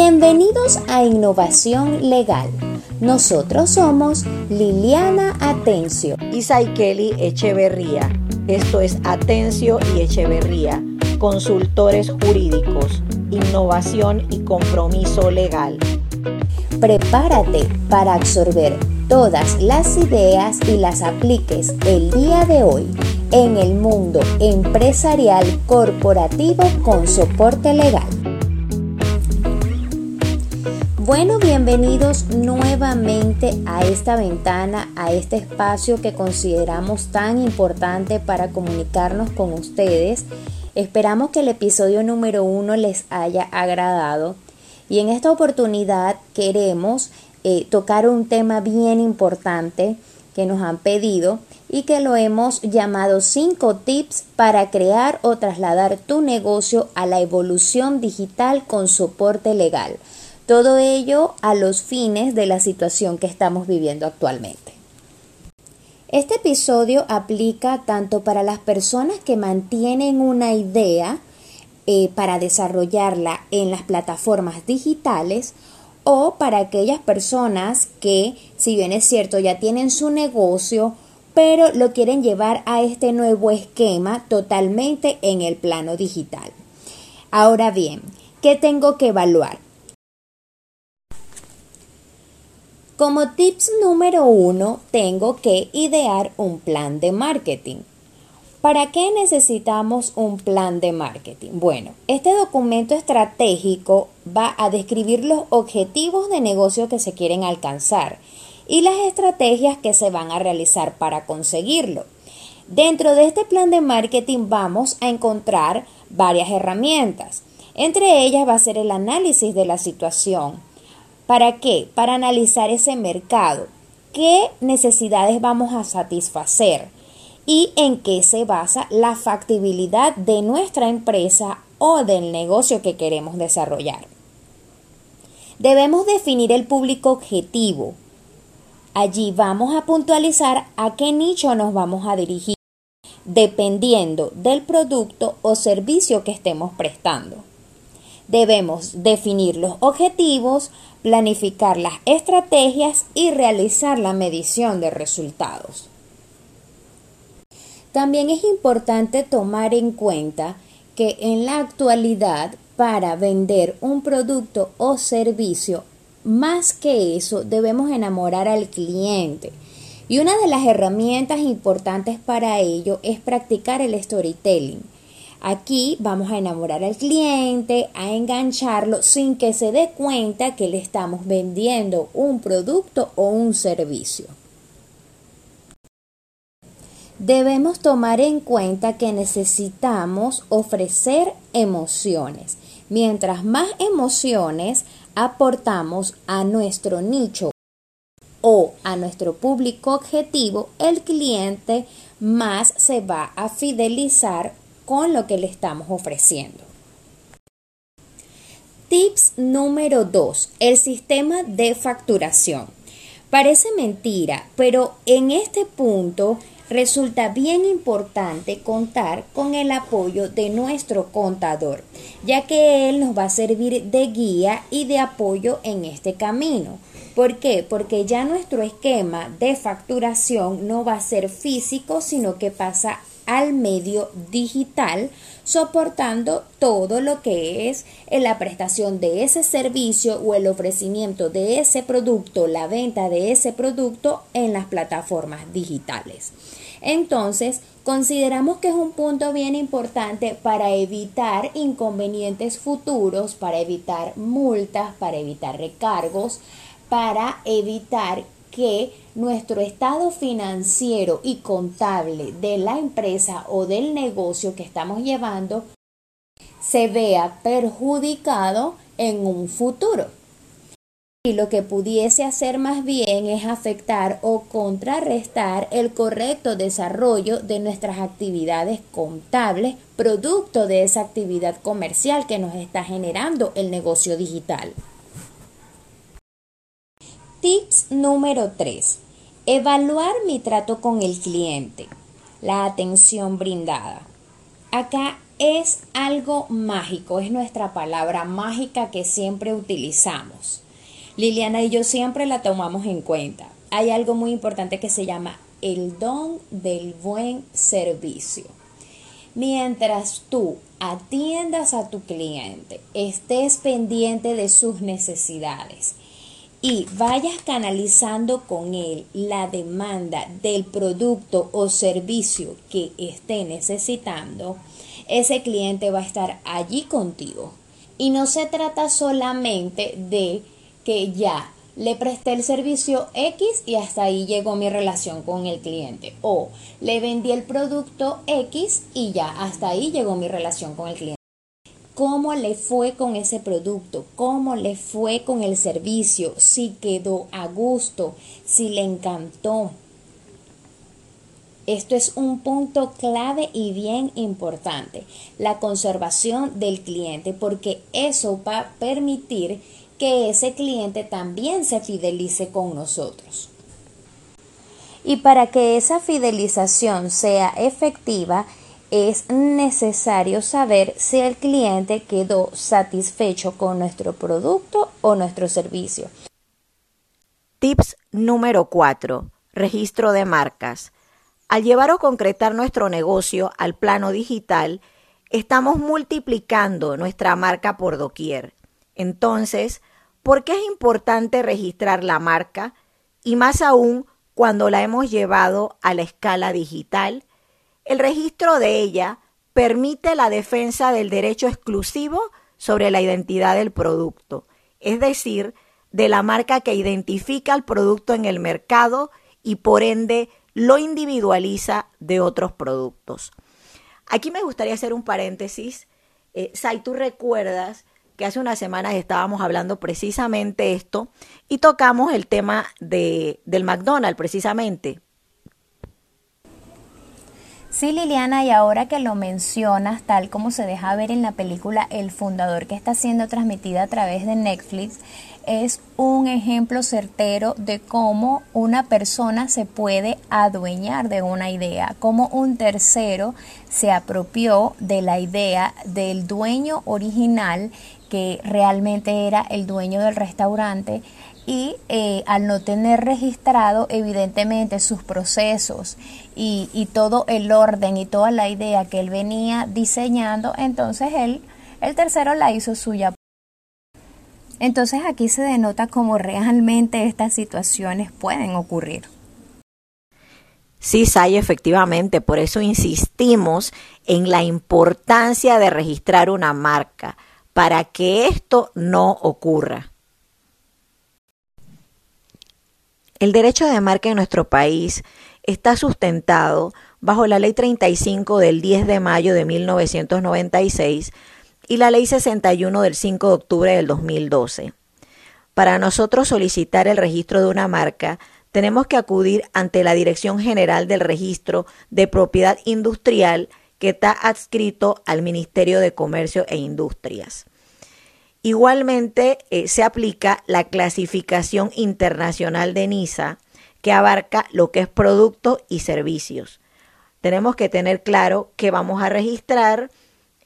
Bienvenidos a Innovación Legal. Nosotros somos Liliana Atencio y Saikeli Echeverría. Esto es Atencio y Echeverría, consultores jurídicos, innovación y compromiso legal. Prepárate para absorber todas las ideas y las apliques el día de hoy en el mundo empresarial corporativo con soporte legal. Bueno, bienvenidos nuevamente a esta ventana, a este espacio que consideramos tan importante para comunicarnos con ustedes. Esperamos que el episodio número uno les haya agradado y en esta oportunidad queremos eh, tocar un tema bien importante que nos han pedido y que lo hemos llamado 5 tips para crear o trasladar tu negocio a la evolución digital con soporte legal. Todo ello a los fines de la situación que estamos viviendo actualmente. Este episodio aplica tanto para las personas que mantienen una idea eh, para desarrollarla en las plataformas digitales o para aquellas personas que, si bien es cierto, ya tienen su negocio, pero lo quieren llevar a este nuevo esquema totalmente en el plano digital. Ahora bien, ¿qué tengo que evaluar? Como tips número uno, tengo que idear un plan de marketing. ¿Para qué necesitamos un plan de marketing? Bueno, este documento estratégico va a describir los objetivos de negocio que se quieren alcanzar y las estrategias que se van a realizar para conseguirlo. Dentro de este plan de marketing vamos a encontrar varias herramientas. Entre ellas va a ser el análisis de la situación, ¿Para qué? Para analizar ese mercado. ¿Qué necesidades vamos a satisfacer? Y en qué se basa la factibilidad de nuestra empresa o del negocio que queremos desarrollar. Debemos definir el público objetivo. Allí vamos a puntualizar a qué nicho nos vamos a dirigir, dependiendo del producto o servicio que estemos prestando. Debemos definir los objetivos, planificar las estrategias y realizar la medición de resultados. También es importante tomar en cuenta que en la actualidad para vender un producto o servicio, más que eso, debemos enamorar al cliente. Y una de las herramientas importantes para ello es practicar el storytelling Aquí vamos a enamorar al cliente, a engancharlo sin que se dé cuenta que le estamos vendiendo un producto o un servicio. Debemos tomar en cuenta que necesitamos ofrecer emociones. Mientras más emociones aportamos a nuestro nicho o a nuestro público objetivo, el cliente más se va a fidelizar con lo que le estamos ofreciendo. Tips número 2. El sistema de facturación. Parece mentira, pero en este punto resulta bien importante contar con el apoyo de nuestro contador, ya que él nos va a servir de guía y de apoyo en este camino. ¿Por qué? Porque ya nuestro esquema de facturación no va a ser físico, sino que pasa al medio digital, soportando todo lo que es la prestación de ese servicio o el ofrecimiento de ese producto, la venta de ese producto en las plataformas digitales. Entonces, consideramos que es un punto bien importante para evitar inconvenientes futuros, para evitar multas, para evitar recargos, para evitar que nuestro estado financiero y contable de la empresa o del negocio que estamos llevando se vea perjudicado en un futuro. Y lo que pudiese hacer más bien es afectar o contrarrestar el correcto desarrollo de nuestras actividades contables, producto de esa actividad comercial que nos está generando el negocio digital. Tips número 3. Evaluar mi trato con el cliente. La atención brindada. Acá es algo mágico, es nuestra palabra mágica que siempre utilizamos. Liliana y yo siempre la tomamos en cuenta. Hay algo muy importante que se llama el don del buen servicio. Mientras tú atiendas a tu cliente, estés pendiente de sus necesidades y vayas canalizando con él la demanda del producto o servicio que esté necesitando, ese cliente va a estar allí contigo. Y no se trata solamente de que ya le presté el servicio X y hasta ahí llegó mi relación con el cliente. O le vendí el producto X y ya hasta ahí llegó mi relación con el cliente. ¿Cómo le fue con ese producto? ¿Cómo le fue con el servicio? Si quedó a gusto, si le encantó. Esto es un punto clave y bien importante, la conservación del cliente, porque eso va a permitir que ese cliente también se fidelice con nosotros. Y para que esa fidelización sea efectiva, es necesario saber si el cliente quedó satisfecho con nuestro producto o nuestro servicio. Tips número 4. Registro de marcas. Al llevar o concretar nuestro negocio al plano digital, estamos multiplicando nuestra marca por doquier. Entonces, ¿por qué es importante registrar la marca? Y más aún cuando la hemos llevado a la escala digital. El registro de ella permite la defensa del derecho exclusivo sobre la identidad del producto, es decir, de la marca que identifica al producto en el mercado y por ende lo individualiza de otros productos. Aquí me gustaría hacer un paréntesis. Eh, Sai, tú recuerdas que hace unas semanas estábamos hablando precisamente esto y tocamos el tema de, del McDonald's precisamente. Sí, Liliana, y ahora que lo mencionas, tal como se deja ver en la película El Fundador que está siendo transmitida a través de Netflix, es un ejemplo certero de cómo una persona se puede adueñar de una idea, cómo un tercero se apropió de la idea del dueño original que realmente era el dueño del restaurante y eh, al no tener registrado evidentemente sus procesos y, todo el orden y toda la idea que él venía diseñando, entonces él, el tercero la hizo suya. Entonces aquí se denota cómo realmente estas situaciones pueden ocurrir. Sí, Sai, efectivamente, por eso insistimos en la importancia de registrar una marca para que esto no ocurra. El derecho de marca en nuestro país está sustentado bajo la Ley 35 del 10 de mayo de 1996 y la Ley 61 del 5 de octubre del 2012. Para nosotros solicitar el registro de una marca, tenemos que acudir ante la Dirección General del Registro de Propiedad Industrial que está adscrito al Ministerio de Comercio e Industrias. Igualmente eh, se aplica la clasificación internacional de NISA que abarca lo que es productos y servicios. Tenemos que tener claro qué vamos a registrar,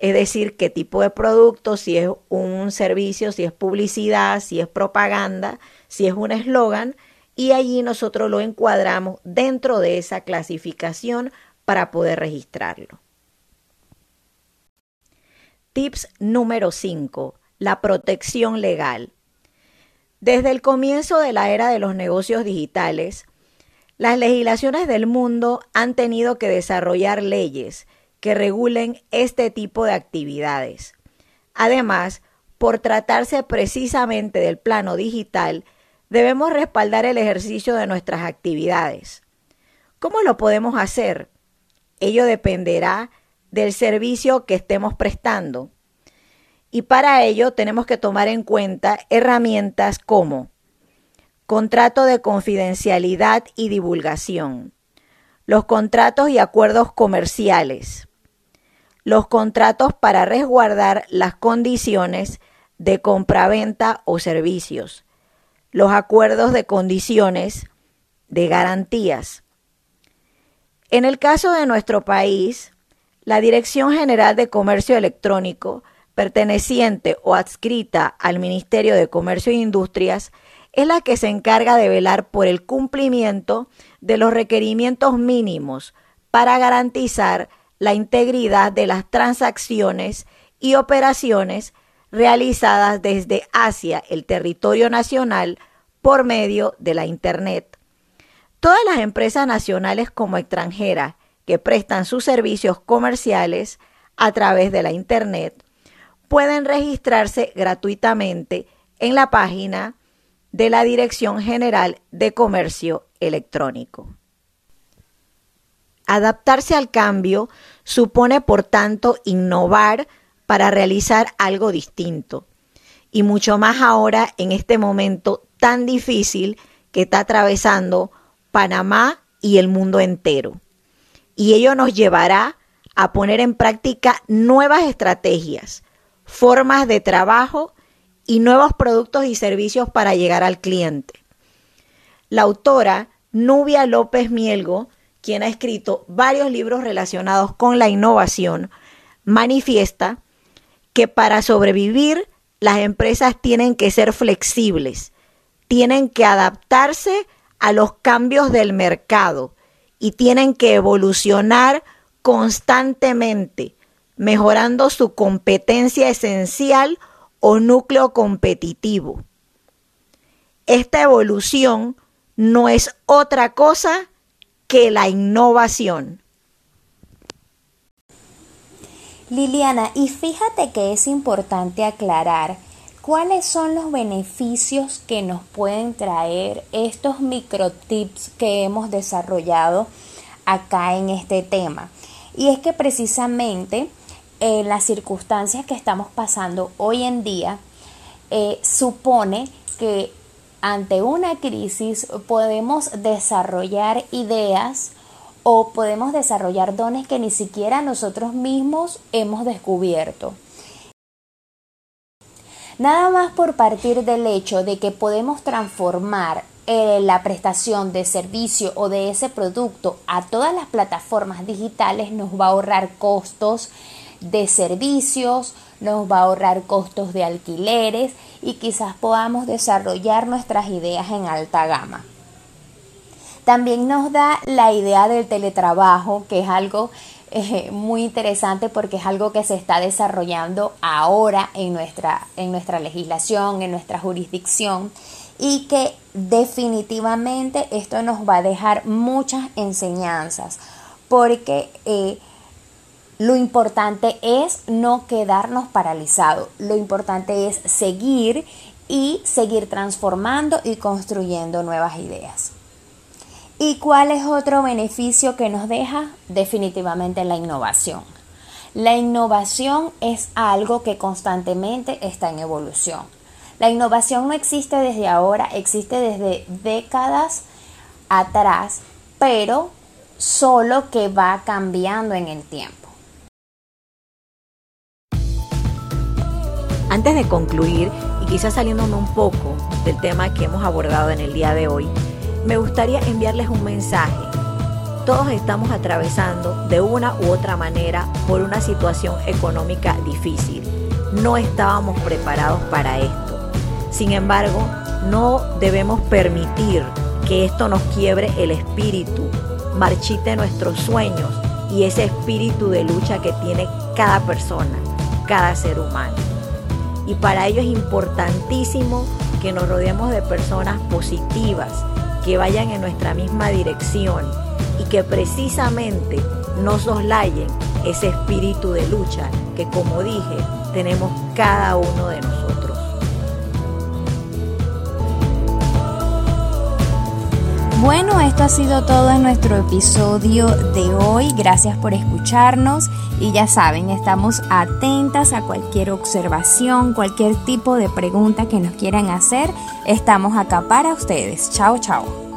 es decir, qué tipo de producto, si es un servicio, si es publicidad, si es propaganda, si es un eslogan, y allí nosotros lo encuadramos dentro de esa clasificación para poder registrarlo. Tips número 5. La protección legal. Desde el comienzo de la era de los negocios digitales, las legislaciones del mundo han tenido que desarrollar leyes que regulen este tipo de actividades. Además, por tratarse precisamente del plano digital, debemos respaldar el ejercicio de nuestras actividades. ¿Cómo lo podemos hacer? Ello dependerá del servicio que estemos prestando. Y para ello tenemos que tomar en cuenta herramientas como contrato de confidencialidad y divulgación, los contratos y acuerdos comerciales, los contratos para resguardar las condiciones de compraventa o servicios, los acuerdos de condiciones de garantías. En el caso de nuestro país, La Dirección General de Comercio Electrónico, perteneciente o adscrita al Ministerio de Comercio e Industrias, es la que se encarga de velar por el cumplimiento de los requerimientos mínimos para garantizar la integridad de las transacciones y operaciones realizadas desde hacia el territorio nacional por medio de la Internet. Todas las empresas nacionales como extranjeras que prestan sus servicios comerciales a través de la Internet pueden registrarse gratuitamente en la página de la Dirección General de Comercio Electrónico. Adaptarse al cambio supone, por tanto, innovar para realizar algo distinto. Y mucho más ahora en este momento tan difícil que está atravesando Panamá y el mundo entero. Y ello nos llevará a poner en práctica nuevas estrategias, formas de trabajo y nuevos productos y servicios para llegar al cliente. La autora Nubia López Mielgo, quien ha escrito varios libros relacionados con la innovación, manifiesta que para sobrevivir las empresas tienen que ser flexibles, tienen que adaptarse a los cambios del mercado y tienen que evolucionar constantemente, mejorando su competencia esencial o núcleo competitivo. Esta evolución no es otra cosa que la innovación. Liliana, y fíjate que es importante aclarar cuáles son los beneficios que nos pueden traer estos microtips que hemos desarrollado acá en este tema. Y es que precisamente en las circunstancias que estamos pasando hoy en día, eh, supone que ante una crisis podemos desarrollar ideas o podemos desarrollar dones que ni siquiera nosotros mismos hemos descubierto. Nada más por partir del hecho de que podemos transformar eh, la prestación de servicio o de ese producto a todas las plataformas digitales nos va a ahorrar costos, de servicios, nos va a ahorrar costos de alquileres y quizás podamos desarrollar nuestras ideas en alta gama. También nos da la idea del teletrabajo, que es algo eh, muy interesante porque es algo que se está desarrollando ahora en nuestra, en nuestra legislación, en nuestra jurisdicción y que definitivamente esto nos va a dejar muchas enseñanzas porque eh, lo importante es no quedarnos paralizados, lo importante es seguir y seguir transformando y construyendo nuevas ideas. ¿Y cuál es otro beneficio que nos deja? Definitivamente la innovación. La innovación es algo que constantemente está en evolución. La innovación no existe desde ahora, existe desde décadas atrás, pero solo que va cambiando en el tiempo. Antes de concluir, y quizás saliéndome un poco del tema que hemos abordado en el día de hoy, me gustaría enviarles un mensaje. Todos estamos atravesando de una u otra manera por una situación económica difícil. No estábamos preparados para esto. Sin embargo, no debemos permitir que esto nos quiebre el espíritu, marchite nuestros sueños y ese espíritu de lucha que tiene cada persona, cada ser humano. Y para ello es importantísimo que nos rodeemos de personas positivas, que vayan en nuestra misma dirección y que precisamente nos soslayen ese espíritu de lucha que como dije tenemos cada uno de nosotros. Bueno, esto ha sido todo en nuestro episodio de hoy. Gracias por escucharnos y ya saben, estamos atentas a cualquier observación, cualquier tipo de pregunta que nos quieran hacer. Estamos acá para ustedes. Chao, chao.